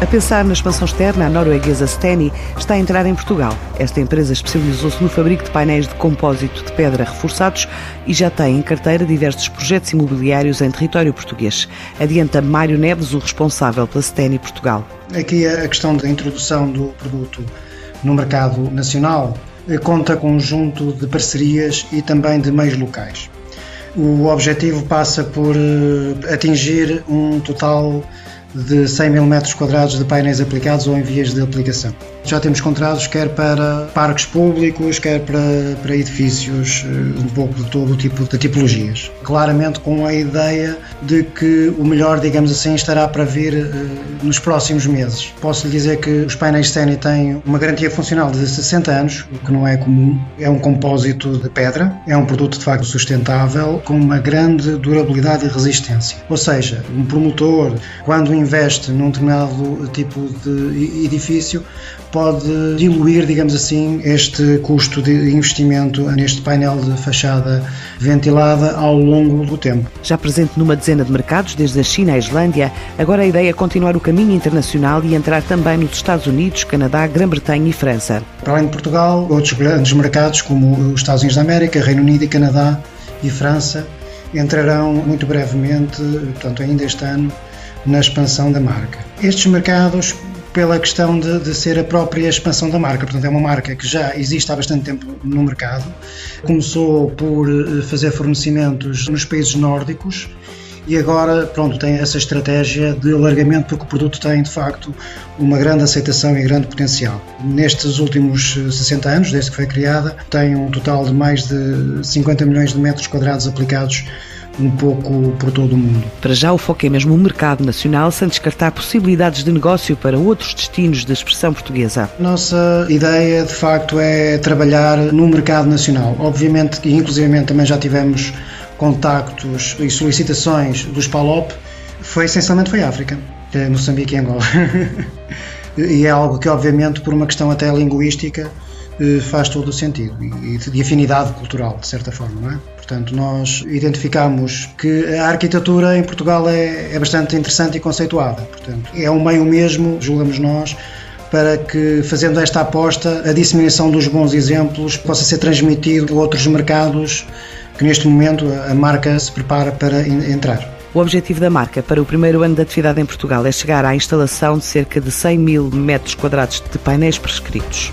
A pensar na expansão externa, a norueguesa Steny está a entrar em Portugal. Esta empresa especializou-se no fabrico de painéis de compósito de pedra reforçados e já tem em carteira diversos projetos imobiliários em território português. Adianta Mário Neves, o responsável pela Steny Portugal. Aqui a questão da introdução do produto no mercado nacional conta com um conjunto de parcerias e também de meios locais. O objetivo passa por eh, atingir um total de 100 mil metros quadrados de painéis aplicados ou em vias de aplicação. Já temos contratos quer para parques públicos, quer para, para edifícios, eh, um pouco de todo o tipo de tipologias. Claramente com a ideia de que o melhor, digamos assim, estará para vir uh, nos próximos meses. Posso lhe dizer que os painéis Seni têm uma garantia funcional de 60 anos, o que não é comum. É um compósito de pedra, é um produto de facto sustentável, com uma grande durabilidade e resistência. Ou seja, um promotor, quando investe num determinado tipo de edifício, pode diluir, digamos assim, este custo de investimento neste painel de fachada ventilada ao longo do tempo. Já presente numa dezena de mercados, desde a China à Islândia, agora a ideia é continuar o caminho internacional e entrar também nos Estados Unidos, Canadá, Grã-Bretanha e França. Para além de Portugal, outros grandes mercados como os Estados Unidos da América, Reino Unido e Canadá e França entrarão muito brevemente, portanto ainda este ano, na expansão da marca. Estes mercados pela questão de, de, ser a própria expansão da marca. Portanto, é uma marca que já existe há bastante tempo no mercado. Começou por eh, fazer fornecimentos nos países nórdicos e agora, pronto, tem essa estratégia de alargamento porque o produto tem, de facto, uma grande aceitação e grande potencial. Nestes últimos 60 eh, anos, desde que foi criada, tem um total de mais de 50 milhões de metros quadrados aplicados um pouco por todo o mundo. Para já o foco é mesmo o mercado nacional, sem descartar possibilidades de negócio para outros destinos da expressão portuguesa. Nossa ideia, de facto, é trabalhar no mercado nacional. Obviamente, e inclusivamente também já tivemos contactos e solicitações dos PALOP, foi essencialmente foi África, é Moçambique e Angola. e é algo que, obviamente, por uma questão até linguística, eh, faz todo o sentido e de afinidade cultural, de certa forma, não é? Portanto, nós identificamos que a arquitetura em Portugal é, é bastante interessante e conceituada. Portanto, é um meio mesmo, julgamos nós, para que, fazendo esta aposta, a disseminação dos bons exemplos possa ser transmitido a outros mercados que neste momento a marca se prepara para entrar. O objetivo da marca para o primeiro ano de atividade em Portugal é chegar à instalação de cerca de 100 mil metros quadrados de painéis prescritos.